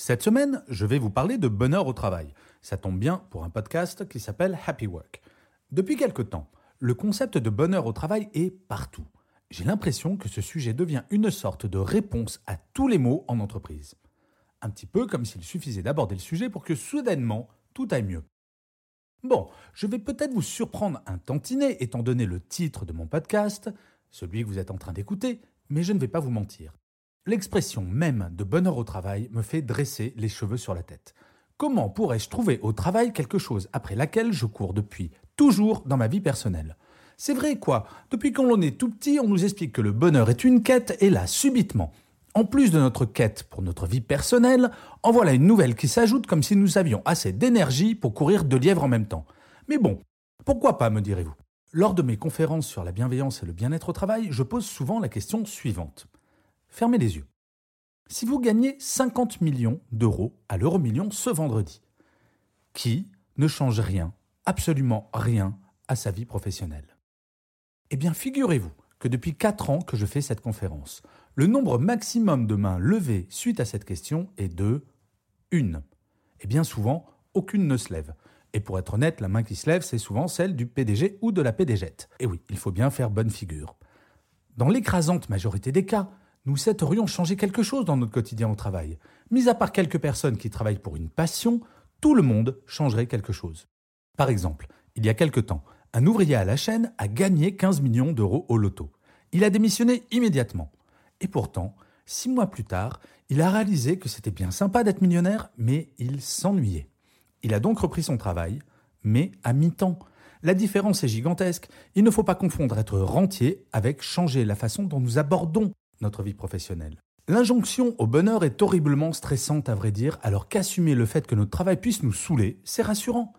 Cette semaine, je vais vous parler de bonheur au travail. Ça tombe bien pour un podcast qui s'appelle Happy Work. Depuis quelque temps, le concept de bonheur au travail est partout. J'ai l'impression que ce sujet devient une sorte de réponse à tous les maux en entreprise. Un petit peu comme s'il suffisait d'aborder le sujet pour que soudainement tout aille mieux. Bon, je vais peut-être vous surprendre un tantinet étant donné le titre de mon podcast, celui que vous êtes en train d'écouter, mais je ne vais pas vous mentir. L'expression même de bonheur au travail me fait dresser les cheveux sur la tête. Comment pourrais-je trouver au travail quelque chose après laquelle je cours depuis toujours dans ma vie personnelle? C'est vrai quoi? Depuis qu'on l'on est tout petit, on nous explique que le bonheur est une quête et là, subitement, en plus de notre quête pour notre vie personnelle, en voilà une nouvelle qui s'ajoute comme si nous avions assez d'énergie pour courir deux lièvres en même temps. Mais bon, pourquoi pas, me direz-vous? Lors de mes conférences sur la bienveillance et le bien-être au travail, je pose souvent la question suivante. Fermez les yeux. Si vous gagnez 50 millions d'euros à l'euro million ce vendredi, qui ne change rien, absolument rien, à sa vie professionnelle? Eh bien, figurez-vous que depuis 4 ans que je fais cette conférence, le nombre maximum de mains levées suite à cette question est de une. Et bien souvent, aucune ne se lève. Et pour être honnête, la main qui se lève, c'est souvent celle du PDG ou de la PDG. Et oui, il faut bien faire bonne figure. Dans l'écrasante majorité des cas, nous souhaiterions changer quelque chose dans notre quotidien au travail. Mis à part quelques personnes qui travaillent pour une passion, tout le monde changerait quelque chose. Par exemple, il y a quelque temps, un ouvrier à la chaîne a gagné 15 millions d'euros au loto. Il a démissionné immédiatement. Et pourtant, six mois plus tard, il a réalisé que c'était bien sympa d'être millionnaire, mais il s'ennuyait. Il a donc repris son travail, mais à mi-temps. La différence est gigantesque. Il ne faut pas confondre être rentier avec changer la façon dont nous abordons notre vie professionnelle. L'injonction au bonheur est horriblement stressante à vrai dire, alors qu'assumer le fait que notre travail puisse nous saouler, c'est rassurant.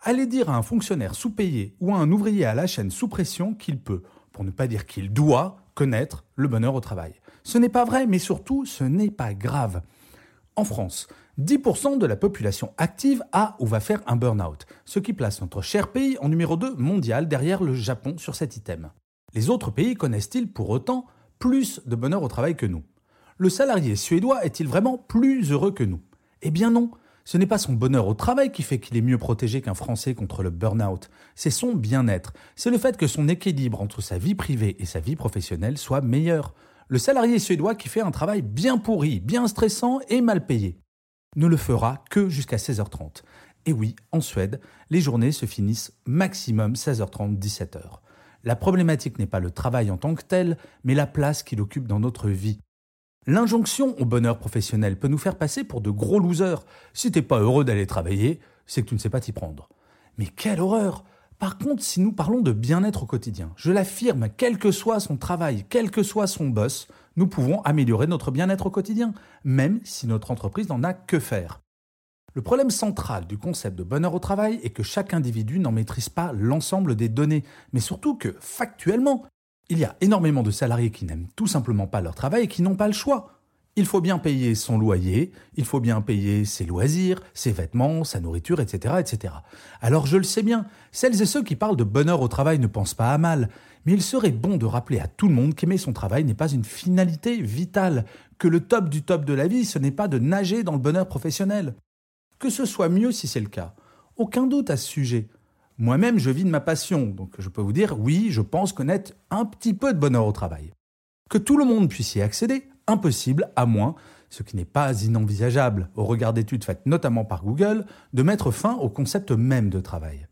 Allez dire à un fonctionnaire sous-payé ou à un ouvrier à la chaîne sous pression qu'il peut, pour ne pas dire qu'il doit, connaître le bonheur au travail. Ce n'est pas vrai, mais surtout, ce n'est pas grave. En France, 10% de la population active a ou va faire un burn-out, ce qui place notre cher pays en numéro 2 mondial derrière le Japon sur cet item. Les autres pays connaissent-ils pour autant plus de bonheur au travail que nous Le salarié suédois est-il vraiment plus heureux que nous? Eh bien non, ce n'est pas son bonheur au travail qui fait qu'il est mieux protégé qu'un Français contre le burn-out, c'est son bien-être, c'est le fait que son équilibre entre sa vie privée et sa vie professionnelle soit meilleur. Le salarié suédois qui fait un travail bien pourri, bien stressant et mal payé ne le fera que jusqu'à 16h30. Et oui, en Suède, les journées se finissent maximum 16h30, 17h. La problématique n'est pas le travail en tant que tel, mais la place qu'il occupe dans notre vie. L'injonction au bonheur professionnel peut nous faire passer pour de gros losers. Si t'es pas heureux d'aller travailler, c'est que tu ne sais pas t'y prendre. Mais quelle horreur Par contre, si nous parlons de bien-être au quotidien, je l'affirme, quel que soit son travail, quel que soit son boss, nous pouvons améliorer notre bien-être au quotidien, même si notre entreprise n'en a que faire. Le problème central du concept de bonheur au travail est que chaque individu n'en maîtrise pas l'ensemble des données, mais surtout que, factuellement, il y a énormément de salariés qui n'aiment tout simplement pas leur travail et qui n'ont pas le choix. Il faut bien payer son loyer, il faut bien payer ses loisirs, ses vêtements, sa nourriture, etc., etc. Alors je le sais bien, celles et ceux qui parlent de bonheur au travail ne pensent pas à mal, mais il serait bon de rappeler à tout le monde qu'aimer son travail n'est pas une finalité vitale, que le top du top de la vie, ce n'est pas de nager dans le bonheur professionnel que ce soit mieux si c'est le cas. Aucun doute à ce sujet. Moi-même, je vis de ma passion, donc je peux vous dire, oui, je pense connaître un petit peu de bonheur au travail. Que tout le monde puisse y accéder, impossible, à moins, ce qui n'est pas inenvisageable au regard d'études faites notamment par Google, de mettre fin au concept même de travail.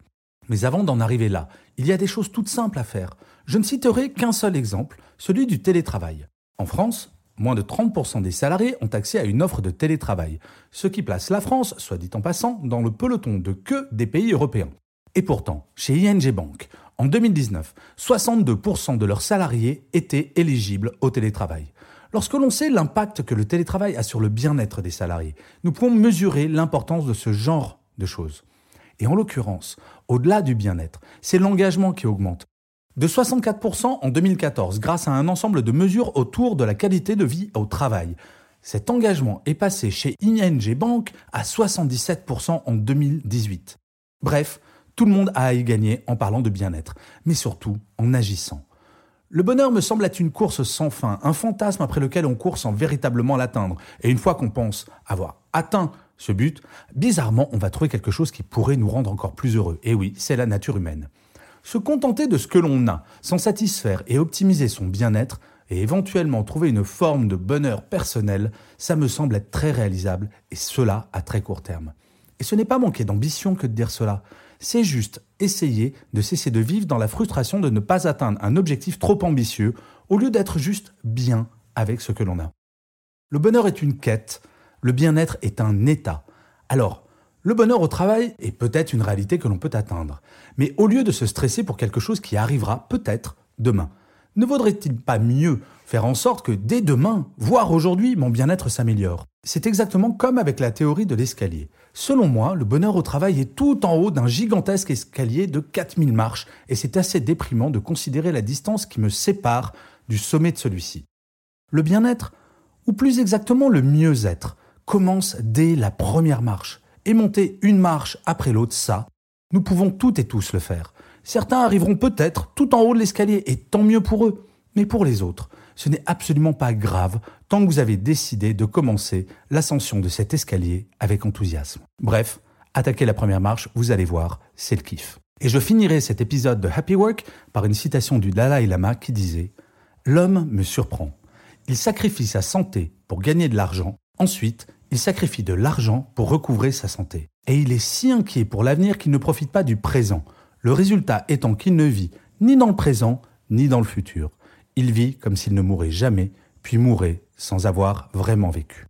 Mais avant d'en arriver là, il y a des choses toutes simples à faire. Je ne citerai qu'un seul exemple, celui du télétravail. En France, Moins de 30% des salariés ont accès à une offre de télétravail, ce qui place la France, soit dit en passant, dans le peloton de queue des pays européens. Et pourtant, chez ING Bank, en 2019, 62% de leurs salariés étaient éligibles au télétravail. Lorsque l'on sait l'impact que le télétravail a sur le bien-être des salariés, nous pouvons mesurer l'importance de ce genre de choses. Et en l'occurrence, au-delà du bien-être, c'est l'engagement qui augmente. De 64% en 2014 grâce à un ensemble de mesures autour de la qualité de vie au travail. Cet engagement est passé chez ING Bank à 77% en 2018. Bref, tout le monde a à y gagner en parlant de bien-être, mais surtout en agissant. Le bonheur me semble être une course sans fin, un fantasme après lequel on court sans véritablement l'atteindre. Et une fois qu'on pense avoir atteint ce but, bizarrement, on va trouver quelque chose qui pourrait nous rendre encore plus heureux. Et oui, c'est la nature humaine. Se contenter de ce que l'on a, s'en satisfaire et optimiser son bien-être, et éventuellement trouver une forme de bonheur personnel, ça me semble être très réalisable, et cela à très court terme. Et ce n'est pas manquer d'ambition que de dire cela c'est juste essayer de cesser de vivre dans la frustration de ne pas atteindre un objectif trop ambitieux au lieu d'être juste bien avec ce que l'on a. Le bonheur est une quête, le bien-être est un état. Alors, le bonheur au travail est peut-être une réalité que l'on peut atteindre, mais au lieu de se stresser pour quelque chose qui arrivera peut-être demain, ne vaudrait-il pas mieux faire en sorte que dès demain, voire aujourd'hui, mon bien-être s'améliore? C'est exactement comme avec la théorie de l'escalier. Selon moi, le bonheur au travail est tout en haut d'un gigantesque escalier de 4000 marches, et c'est assez déprimant de considérer la distance qui me sépare du sommet de celui-ci. Le bien-être, ou plus exactement le mieux-être, commence dès la première marche, et monter une marche après l'autre, ça, nous pouvons toutes et tous le faire. Certains arriveront peut-être tout en haut de l'escalier, et tant mieux pour eux. Mais pour les autres, ce n'est absolument pas grave tant que vous avez décidé de commencer l'ascension de cet escalier avec enthousiasme. Bref, attaquez la première marche, vous allez voir, c'est le kiff. Et je finirai cet épisode de Happy Work par une citation du Dalai Lama qui disait ⁇ L'homme me surprend. Il sacrifie sa santé pour gagner de l'argent. Ensuite, il sacrifie de l'argent pour recouvrer sa santé. Et il est si inquiet pour l'avenir qu'il ne profite pas du présent le résultat étant qu'il ne vit ni dans le présent, ni dans le futur. Il vit comme s'il ne mourait jamais, puis mourrait sans avoir vraiment vécu.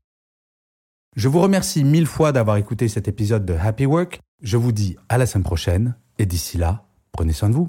Je vous remercie mille fois d'avoir écouté cet épisode de Happy Work. Je vous dis à la semaine prochaine, et d'ici là, prenez soin de vous.